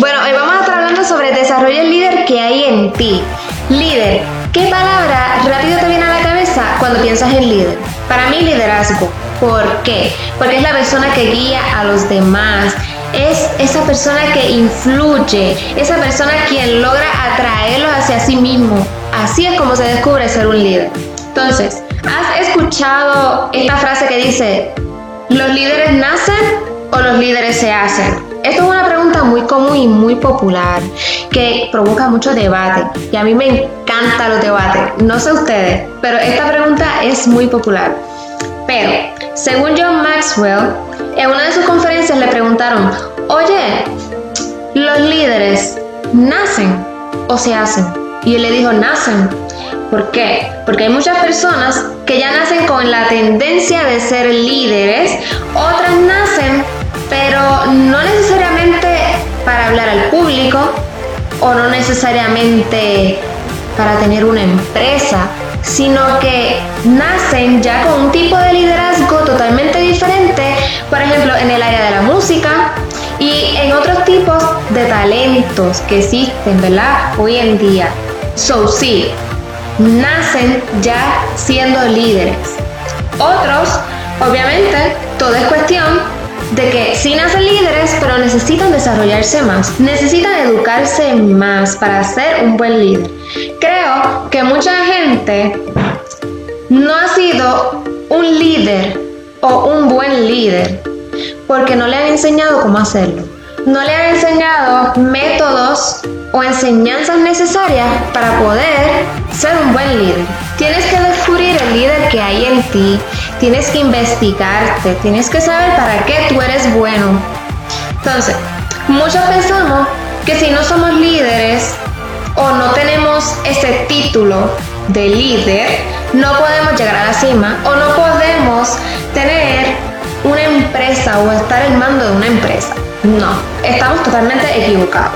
Bueno, hoy vamos a estar hablando sobre el desarrollo del líder que hay en ti. Líder, ¿qué palabra rápido te viene a la cabeza cuando piensas en líder? Para mí, liderazgo. ¿Por qué? Porque es la persona que guía a los demás. Es esa persona que influye, esa persona quien logra atraerlos hacia sí mismo. Así es como se descubre ser un líder. Entonces, ¿has escuchado esta frase que dice, ¿los líderes nacen o los líderes se hacen? Esto es una pregunta muy común y muy popular que provoca mucho debate y a mí me encantan los debates. No sé ustedes, pero esta pregunta es muy popular. Pero, según John Maxwell, en una de sus conferencias le preguntaron, oye, ¿los líderes nacen o se hacen? Y él le dijo, nacen. ¿Por qué? Porque hay muchas personas que ya nacen con la tendencia de ser líderes, otras nacen pero no necesariamente hablar al público o no necesariamente para tener una empresa, sino que nacen ya con un tipo de liderazgo totalmente diferente, por ejemplo, en el área de la música y en otros tipos de talentos que existen, ¿verdad? Hoy en día. So, sí, nacen ya siendo líderes. Otros, obviamente, todo es cuestión de que sí nacen líderes, pero necesitan desarrollarse más, necesitan educarse más para ser un buen líder. Creo que mucha gente no ha sido un líder o un buen líder porque no le han enseñado cómo hacerlo. No le han enseñado métodos o enseñanzas necesarias para poder ser un buen líder. Tienes que líder que hay en ti, tienes que investigarte, tienes que saber para qué tú eres bueno. Entonces, muchos pensamos que si no somos líderes o no tenemos ese título de líder, no podemos llegar a la cima o no podemos tener una empresa o estar en mando de una empresa. No, estamos totalmente equivocados.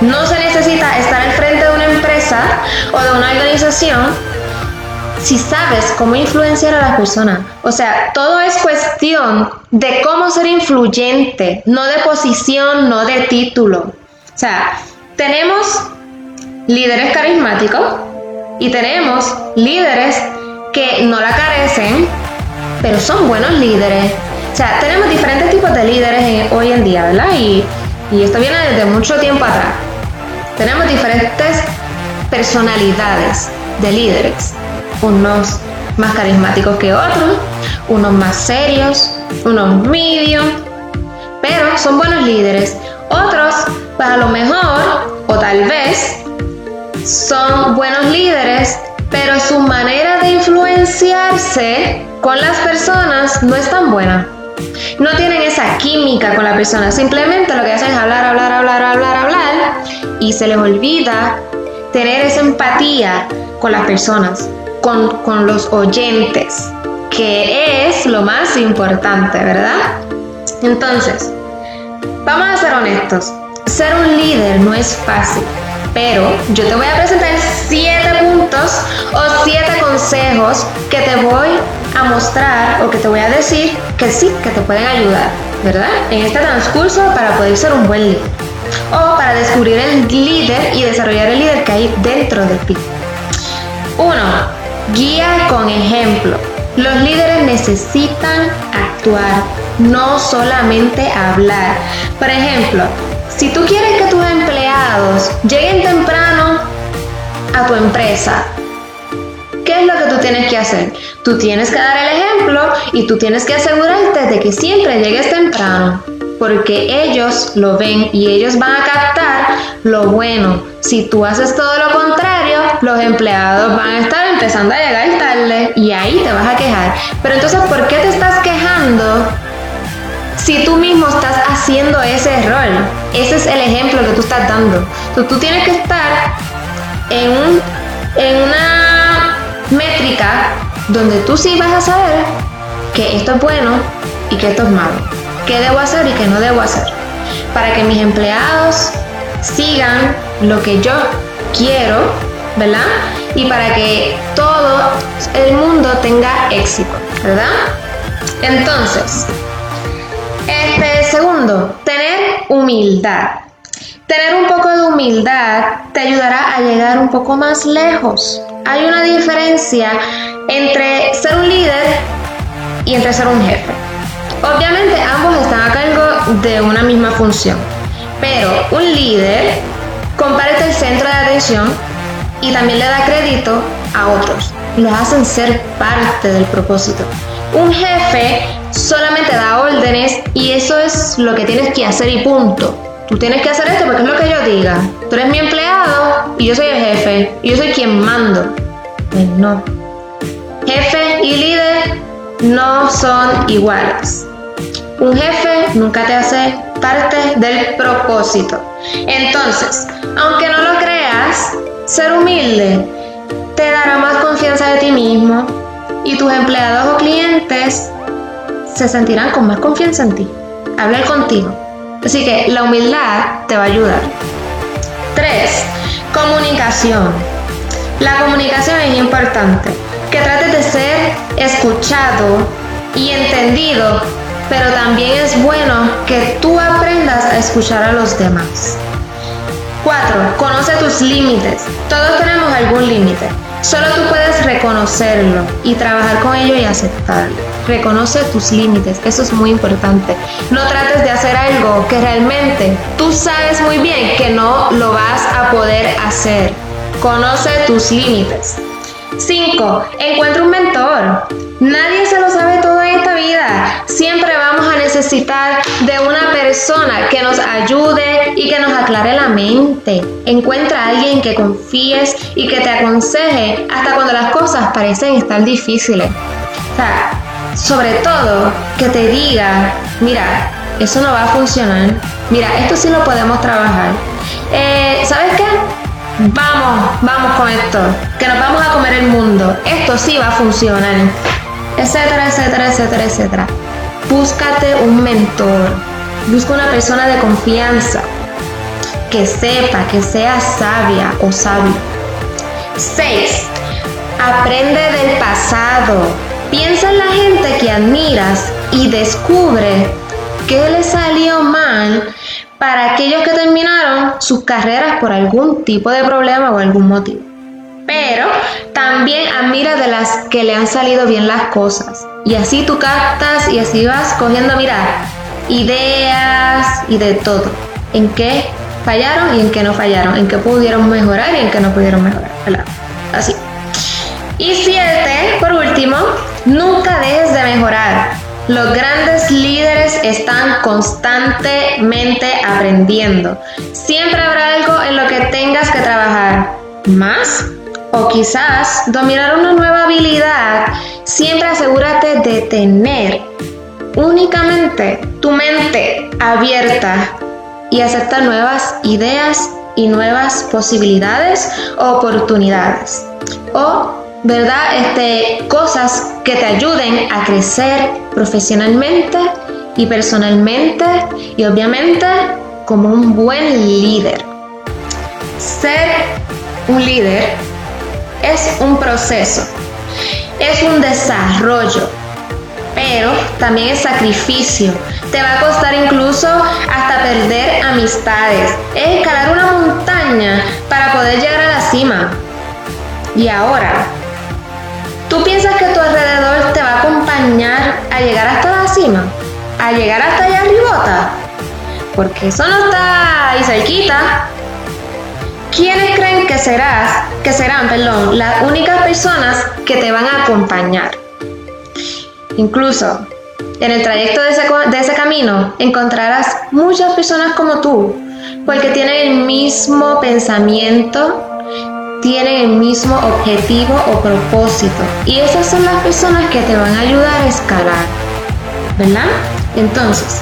No se necesita estar al frente de una empresa o de una organización si sabes cómo influenciar a las personas. O sea, todo es cuestión de cómo ser influyente, no de posición, no de título. O sea, tenemos líderes carismáticos y tenemos líderes que no la carecen, pero son buenos líderes. O sea, tenemos diferentes tipos de líderes hoy en día, ¿verdad? Y, y esto viene desde mucho tiempo atrás. Tenemos diferentes personalidades de líderes, unos más carismáticos que otros, unos más serios, unos medium, pero son buenos líderes. Otros, pues a lo mejor, o tal vez, son buenos líderes, pero su manera de influenciarse con las personas no es tan buena. No tienen esa química con la persona, simplemente lo que hacen es hablar, hablar, hablar, hablar, hablar y se les olvida tener esa empatía con las personas, con, con los oyentes, que es lo más importante, ¿verdad? Entonces, vamos a ser honestos, ser un líder no es fácil, pero yo te voy a presentar siete puntos o siete consejos que te voy a mostrar o que te voy a decir que sí, que te pueden ayudar, ¿verdad? En este transcurso para poder ser un buen líder o para descubrir el líder y desarrollar el líder que hay dentro de ti. Uno, guía con ejemplo. Los líderes necesitan actuar, no solamente hablar. Por ejemplo, si tú quieres que tus empleados lleguen temprano a tu empresa, ¿qué es lo que tú tienes que hacer? Tú tienes que dar el ejemplo y tú tienes que asegurarte de que siempre llegues temprano, porque ellos lo ven y ellos van a captar lo bueno. Si tú haces todo lo contrario, los empleados van a estar empezando a llegar tarde y ahí te vas a quejar. Pero entonces, ¿por qué te estás quejando si tú mismo estás haciendo ese error? Ese es el ejemplo que tú estás dando. Tú, tú tienes que estar en, un, en una métrica donde tú sí vas a saber que esto es bueno y que esto es malo. ¿Qué debo hacer y qué no debo hacer? Para que mis empleados sigan lo que yo quiero, ¿verdad? Y para que todo el mundo tenga éxito, ¿verdad? Entonces, este segundo, tener humildad. Tener un poco de humildad te ayudará a llegar un poco más lejos. Hay una diferencia entre ser un líder y entre ser un jefe. Obviamente ambos están a cargo de una misma función, pero un líder comparte el centro de atención y también le da crédito a otros. Los hacen ser parte del propósito. Un jefe solamente da órdenes y eso es lo que tienes que hacer y punto. Tú tienes que hacer esto porque es lo que yo diga. Tú eres mi empleado y yo soy el jefe y yo soy quien mando. Pues no. Jefe y líder no son iguales. Un jefe nunca te hace parte del propósito. Entonces, aunque no lo creas, ser humilde te dará más confianza de ti mismo y tus empleados o clientes se sentirán con más confianza en ti. Hablar contigo. Así que la humildad te va a ayudar. 3. Comunicación. La comunicación es importante. Que trates de ser escuchado y entendido, pero también es bueno que tú aprendas a escuchar a los demás. 4. Conoce tus límites. Todos tenemos algún límite. Solo tú puedes reconocerlo y trabajar con ello y aceptarlo. Reconoce tus límites, eso es muy importante. No trates de hacer algo que realmente tú sabes muy bien que no lo vas a poder hacer. Conoce tus límites. 5. Encuentra un mentor. Nadie se lo sabe todo en esta vida. Siempre necesitar de una persona que nos ayude y que nos aclare la mente. Encuentra a alguien que confíes y que te aconseje hasta cuando las cosas parecen estar difíciles. O sea, sobre todo que te diga, mira, eso no va a funcionar. Mira, esto sí lo podemos trabajar. Eh, ¿Sabes qué? Vamos, vamos con esto, que nos vamos a comer el mundo. Esto sí va a funcionar. Etcétera, etcétera, etcétera, etcétera. Búscate un mentor. Busca una persona de confianza que sepa, que sea sabia o sabio. 6. Aprende del pasado. Piensa en la gente que admiras y descubre qué le salió mal para aquellos que terminaron sus carreras por algún tipo de problema o algún motivo. Pero también admira de las que le han salido bien las cosas. Y así tú captas y así vas cogiendo, mira, ideas y de todo. En qué fallaron y en qué no fallaron. En qué pudieron mejorar y en qué no pudieron mejorar. Así. Y siete, por último, nunca dejes de mejorar. Los grandes líderes están constantemente aprendiendo. Siempre habrá algo en lo que tengas que trabajar más o quizás dominar una nueva habilidad. Siempre asegúrate de tener únicamente tu mente abierta y aceptar nuevas ideas y nuevas posibilidades o oportunidades. O ¿verdad? Este, cosas que te ayuden a crecer profesionalmente y personalmente y obviamente como un buen líder. Ser un líder es un proceso, es un desarrollo, pero también es sacrificio. Te va a costar incluso hasta perder amistades. Es escalar una montaña para poder llegar a la cima. Y ahora, ¿Tú piensas que tu alrededor te va a acompañar a llegar hasta la cima? ¿A llegar hasta allá arribota? Porque eso no está ahí cerquita. ¿Quiénes creen serás, que serán, perdón, las únicas personas que te van a acompañar? Incluso en el trayecto de ese, de ese camino encontrarás muchas personas como tú, porque tienen el mismo pensamiento, tienen el mismo objetivo o propósito. Y esas son las personas que te van a ayudar a escalar. ¿Verdad? Entonces,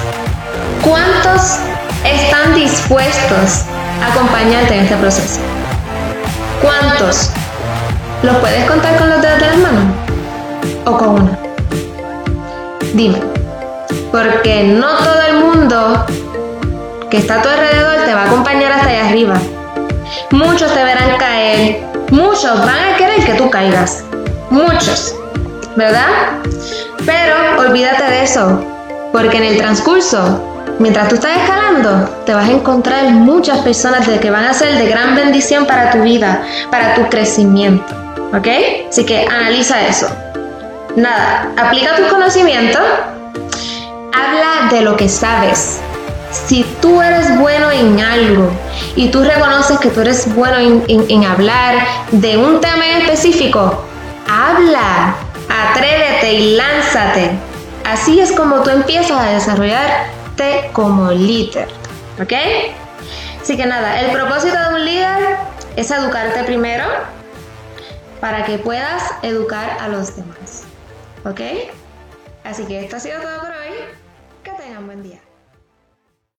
¿cuántos están dispuestos a acompañarte en este proceso? ¿Cuántos? ¿Los puedes contar con los dedos de la mano? ¿O con una? Dime. Porque no todo el mundo que está a tu alrededor te va a acompañar hasta allá arriba. Muchos te verán caer. Muchos van a querer que tú caigas. Muchos. ¿Verdad? Pero olvídate de eso. Porque en el transcurso mientras tú estás escalando, te vas a encontrar muchas personas que van a ser de gran bendición para tu vida, para tu crecimiento. ¿Ok? Así que analiza eso. Nada, aplica tus conocimientos, habla de lo que sabes. Si tú eres bueno en algo y tú reconoces que tú eres bueno en, hablar de un tema específico, habla, atrévete y lánzate. Así es como tú empiezas a como líder. ¿Ok? Así que nada, el propósito de un líder es educarte primero para que puedas educar a los demás. ¿Ok? Así que esto ha sido todo por